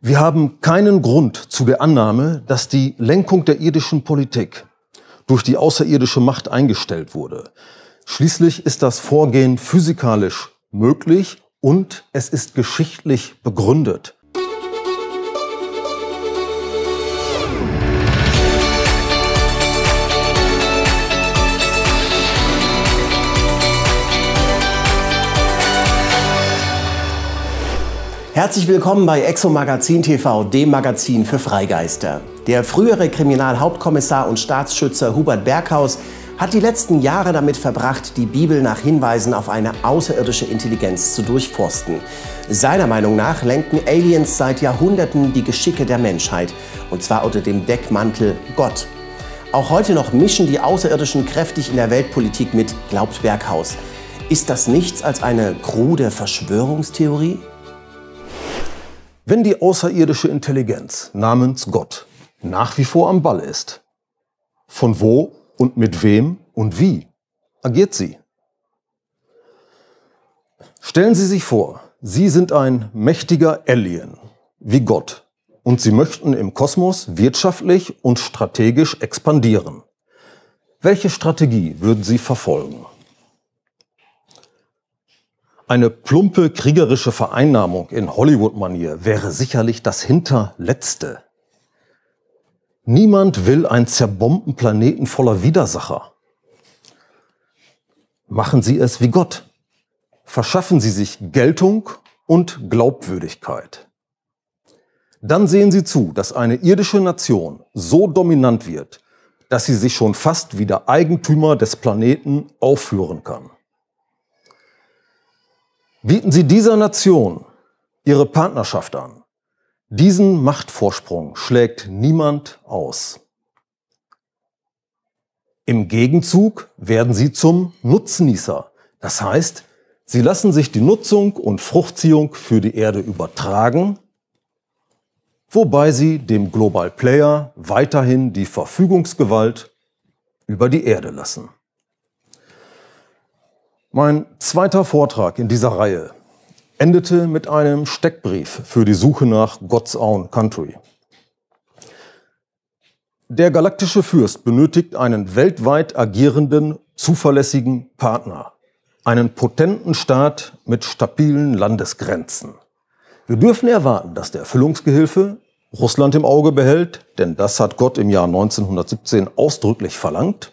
Wir haben keinen Grund zu der Annahme, dass die Lenkung der irdischen Politik durch die außerirdische Macht eingestellt wurde. Schließlich ist das Vorgehen physikalisch möglich und es ist geschichtlich begründet. Herzlich willkommen bei Exo Magazin TV, dem Magazin für Freigeister. Der frühere Kriminalhauptkommissar und Staatsschützer Hubert Berghaus hat die letzten Jahre damit verbracht, die Bibel nach Hinweisen auf eine außerirdische Intelligenz zu durchforsten. Seiner Meinung nach lenken Aliens seit Jahrhunderten die Geschicke der Menschheit, und zwar unter dem Deckmantel Gott. Auch heute noch mischen die Außerirdischen kräftig in der Weltpolitik mit, glaubt Berghaus. Ist das nichts als eine krude Verschwörungstheorie? Wenn die außerirdische Intelligenz namens Gott nach wie vor am Ball ist, von wo und mit wem und wie agiert sie? Stellen Sie sich vor, Sie sind ein mächtiger Alien wie Gott und Sie möchten im Kosmos wirtschaftlich und strategisch expandieren. Welche Strategie würden Sie verfolgen? Eine plumpe kriegerische Vereinnahmung in Hollywood-Manier wäre sicherlich das Hinterletzte. Niemand will einen zerbombten Planeten voller Widersacher. Machen Sie es wie Gott. Verschaffen Sie sich Geltung und Glaubwürdigkeit. Dann sehen Sie zu, dass eine irdische Nation so dominant wird, dass sie sich schon fast wie der Eigentümer des Planeten aufführen kann. Bieten Sie dieser Nation Ihre Partnerschaft an. Diesen Machtvorsprung schlägt niemand aus. Im Gegenzug werden Sie zum Nutznießer. Das heißt, Sie lassen sich die Nutzung und Fruchtziehung für die Erde übertragen, wobei Sie dem Global Player weiterhin die Verfügungsgewalt über die Erde lassen. Mein zweiter Vortrag in dieser Reihe endete mit einem Steckbrief für die Suche nach God's Own Country. Der galaktische Fürst benötigt einen weltweit agierenden, zuverlässigen Partner, einen potenten Staat mit stabilen Landesgrenzen. Wir dürfen erwarten, dass der Erfüllungsgehilfe Russland im Auge behält, denn das hat Gott im Jahr 1917 ausdrücklich verlangt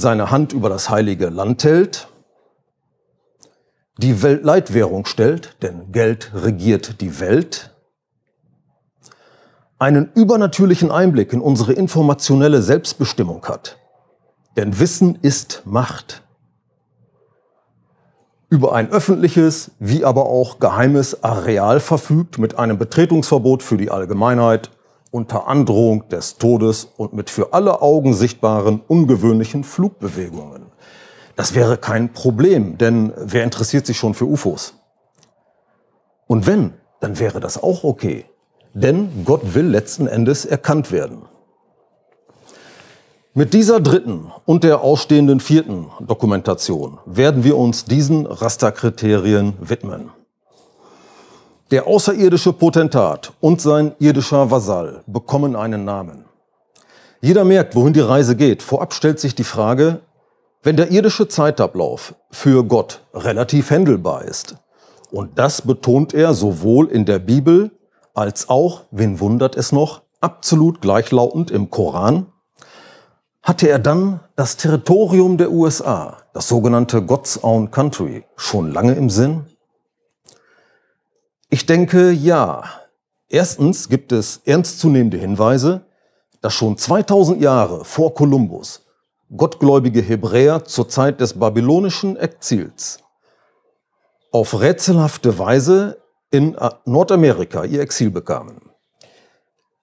seine Hand über das heilige Land hält, die Weltleitwährung stellt, denn Geld regiert die Welt, einen übernatürlichen Einblick in unsere informationelle Selbstbestimmung hat. Denn Wissen ist Macht. Über ein öffentliches wie aber auch geheimes Areal verfügt mit einem Betretungsverbot für die Allgemeinheit unter Androhung des Todes und mit für alle Augen sichtbaren ungewöhnlichen Flugbewegungen. Das wäre kein Problem, denn wer interessiert sich schon für UFOs? Und wenn, dann wäre das auch okay, denn Gott will letzten Endes erkannt werden. Mit dieser dritten und der ausstehenden vierten Dokumentation werden wir uns diesen Rasterkriterien widmen. Der außerirdische Potentat und sein irdischer Vasall bekommen einen Namen. Jeder merkt, wohin die Reise geht. Vorab stellt sich die Frage, wenn der irdische Zeitablauf für Gott relativ händelbar ist, und das betont er sowohl in der Bibel als auch, wen wundert es noch, absolut gleichlautend im Koran, hatte er dann das Territorium der USA, das sogenannte God's Own Country, schon lange im Sinn? Ich denke, ja. Erstens gibt es ernstzunehmende Hinweise, dass schon 2000 Jahre vor Kolumbus gottgläubige Hebräer zur Zeit des babylonischen Exils auf rätselhafte Weise in Nordamerika ihr Exil bekamen.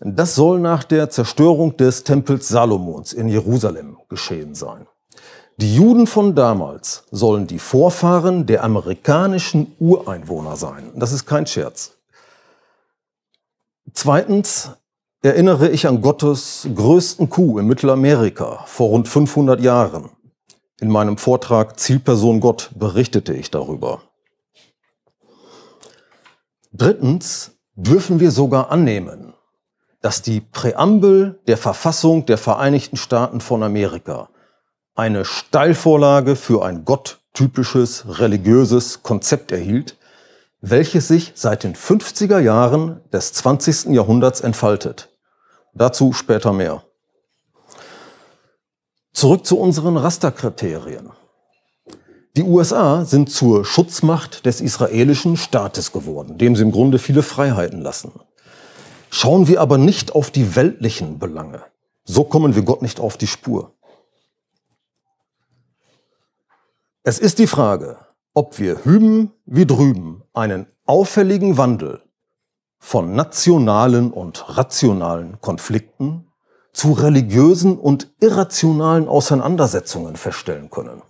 Das soll nach der Zerstörung des Tempels Salomons in Jerusalem geschehen sein. Die Juden von damals sollen die Vorfahren der amerikanischen Ureinwohner sein. Das ist kein Scherz. Zweitens erinnere ich an Gottes größten Coup in Mittelamerika vor rund 500 Jahren. In meinem Vortrag Zielperson Gott berichtete ich darüber. Drittens dürfen wir sogar annehmen, dass die Präambel der Verfassung der Vereinigten Staaten von Amerika eine Steilvorlage für ein gotttypisches religiöses Konzept erhielt, welches sich seit den 50er Jahren des 20. Jahrhunderts entfaltet. Dazu später mehr. Zurück zu unseren Rasterkriterien. Die USA sind zur Schutzmacht des israelischen Staates geworden, dem sie im Grunde viele Freiheiten lassen. Schauen wir aber nicht auf die weltlichen Belange. So kommen wir Gott nicht auf die Spur. Es ist die Frage, ob wir hüben wie drüben einen auffälligen Wandel von nationalen und rationalen Konflikten zu religiösen und irrationalen Auseinandersetzungen feststellen können.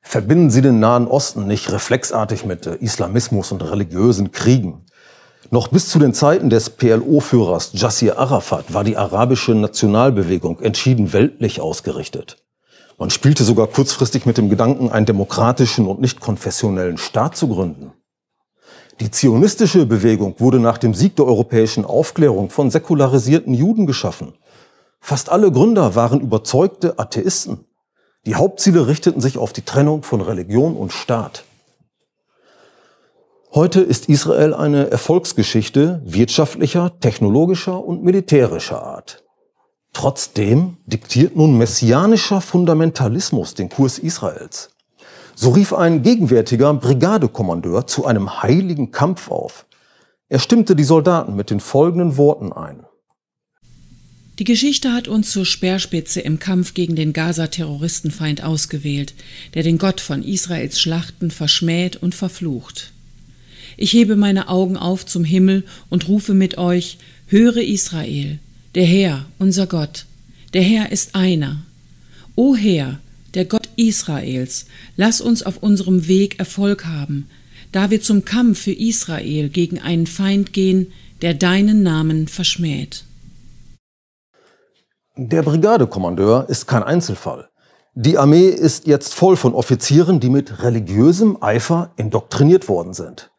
Verbinden Sie den Nahen Osten nicht reflexartig mit Islamismus und religiösen Kriegen. Noch bis zu den Zeiten des PLO-Führers Jassir Arafat war die arabische Nationalbewegung entschieden weltlich ausgerichtet. Man spielte sogar kurzfristig mit dem Gedanken, einen demokratischen und nicht konfessionellen Staat zu gründen. Die zionistische Bewegung wurde nach dem Sieg der europäischen Aufklärung von säkularisierten Juden geschaffen. Fast alle Gründer waren überzeugte Atheisten. Die Hauptziele richteten sich auf die Trennung von Religion und Staat. Heute ist Israel eine Erfolgsgeschichte wirtschaftlicher, technologischer und militärischer Art. Trotzdem diktiert nun messianischer Fundamentalismus den Kurs Israels. So rief ein gegenwärtiger Brigadekommandeur zu einem heiligen Kampf auf. Er stimmte die Soldaten mit den folgenden Worten ein. Die Geschichte hat uns zur Speerspitze im Kampf gegen den Gaza-Terroristenfeind ausgewählt, der den Gott von Israels Schlachten verschmäht und verflucht. Ich hebe meine Augen auf zum Himmel und rufe mit euch, höre Israel, der Herr, unser Gott, der Herr ist einer. O Herr, der Gott Israels, lass uns auf unserem Weg Erfolg haben, da wir zum Kampf für Israel gegen einen Feind gehen, der deinen Namen verschmäht. Der Brigadekommandeur ist kein Einzelfall. Die Armee ist jetzt voll von Offizieren, die mit religiösem Eifer indoktriniert worden sind.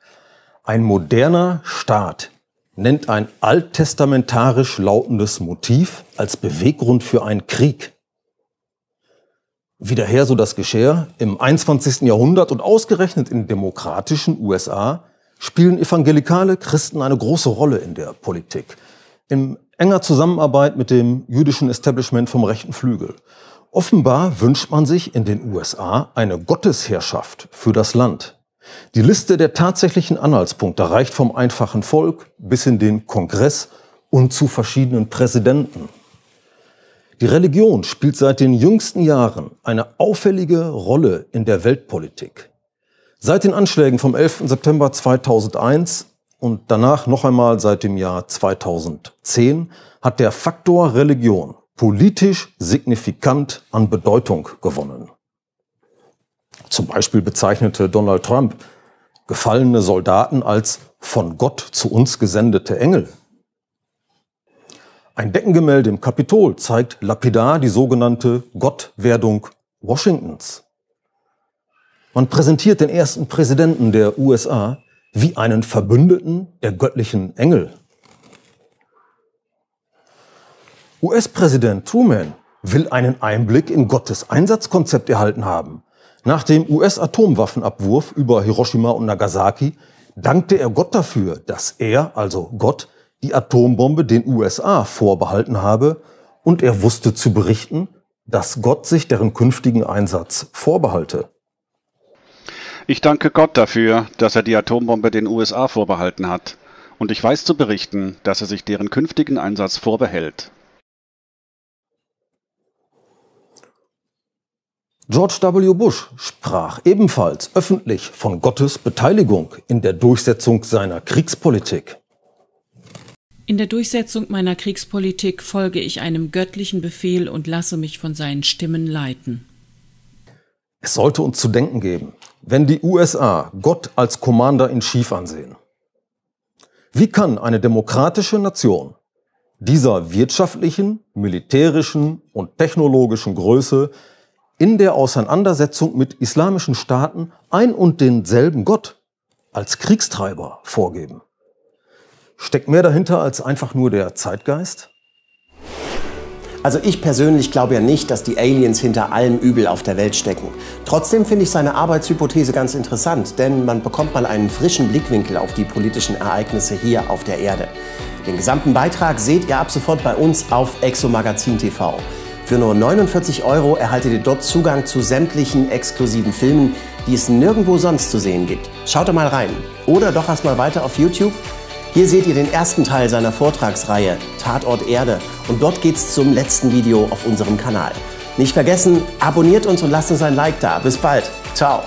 Ein moderner Staat nennt ein alttestamentarisch lautendes Motiv als Beweggrund für einen Krieg wieder so das Geschehen. Im 21. Jahrhundert und ausgerechnet in demokratischen USA spielen evangelikale Christen eine große Rolle in der Politik. In enger Zusammenarbeit mit dem jüdischen Establishment vom rechten Flügel. Offenbar wünscht man sich in den USA eine Gottesherrschaft für das Land. Die Liste der tatsächlichen Anhaltspunkte reicht vom einfachen Volk bis in den Kongress und zu verschiedenen Präsidenten. Die Religion spielt seit den jüngsten Jahren eine auffällige Rolle in der Weltpolitik. Seit den Anschlägen vom 11. September 2001 und danach noch einmal seit dem Jahr 2010 hat der Faktor Religion politisch signifikant an Bedeutung gewonnen. Zum Beispiel bezeichnete Donald Trump gefallene Soldaten als von Gott zu uns gesendete Engel. Ein Deckengemälde im Kapitol zeigt lapidar die sogenannte Gottwerdung Washingtons. Man präsentiert den ersten Präsidenten der USA wie einen Verbündeten der göttlichen Engel. US-Präsident Truman will einen Einblick in Gottes Einsatzkonzept erhalten haben. Nach dem US-Atomwaffenabwurf über Hiroshima und Nagasaki dankte er Gott dafür, dass er, also Gott, die Atombombe den USA vorbehalten habe und er wusste zu berichten, dass Gott sich deren künftigen Einsatz vorbehalte. Ich danke Gott dafür, dass er die Atombombe den USA vorbehalten hat. Und ich weiß zu berichten, dass er sich deren künftigen Einsatz vorbehält. George W. Bush sprach ebenfalls öffentlich von Gottes Beteiligung in der Durchsetzung seiner Kriegspolitik. In der Durchsetzung meiner Kriegspolitik folge ich einem göttlichen Befehl und lasse mich von seinen Stimmen leiten. Es sollte uns zu denken geben, wenn die USA Gott als Commander in Chief ansehen. Wie kann eine demokratische Nation dieser wirtschaftlichen, militärischen und technologischen Größe in der Auseinandersetzung mit islamischen Staaten ein und denselben Gott als Kriegstreiber vorgeben? Steckt mehr dahinter als einfach nur der Zeitgeist? Also ich persönlich glaube ja nicht, dass die Aliens hinter allem Übel auf der Welt stecken. Trotzdem finde ich seine Arbeitshypothese ganz interessant, denn man bekommt mal einen frischen Blickwinkel auf die politischen Ereignisse hier auf der Erde. Den gesamten Beitrag seht ihr ab sofort bei uns auf Exomagazin TV. Für nur 49 Euro erhaltet ihr dort Zugang zu sämtlichen exklusiven Filmen, die es nirgendwo sonst zu sehen gibt. Schaut da mal rein. Oder doch erst mal weiter auf YouTube. Hier seht ihr den ersten Teil seiner Vortragsreihe Tatort Erde und dort geht's zum letzten Video auf unserem Kanal. Nicht vergessen, abonniert uns und lasst uns ein Like da. Bis bald. Ciao.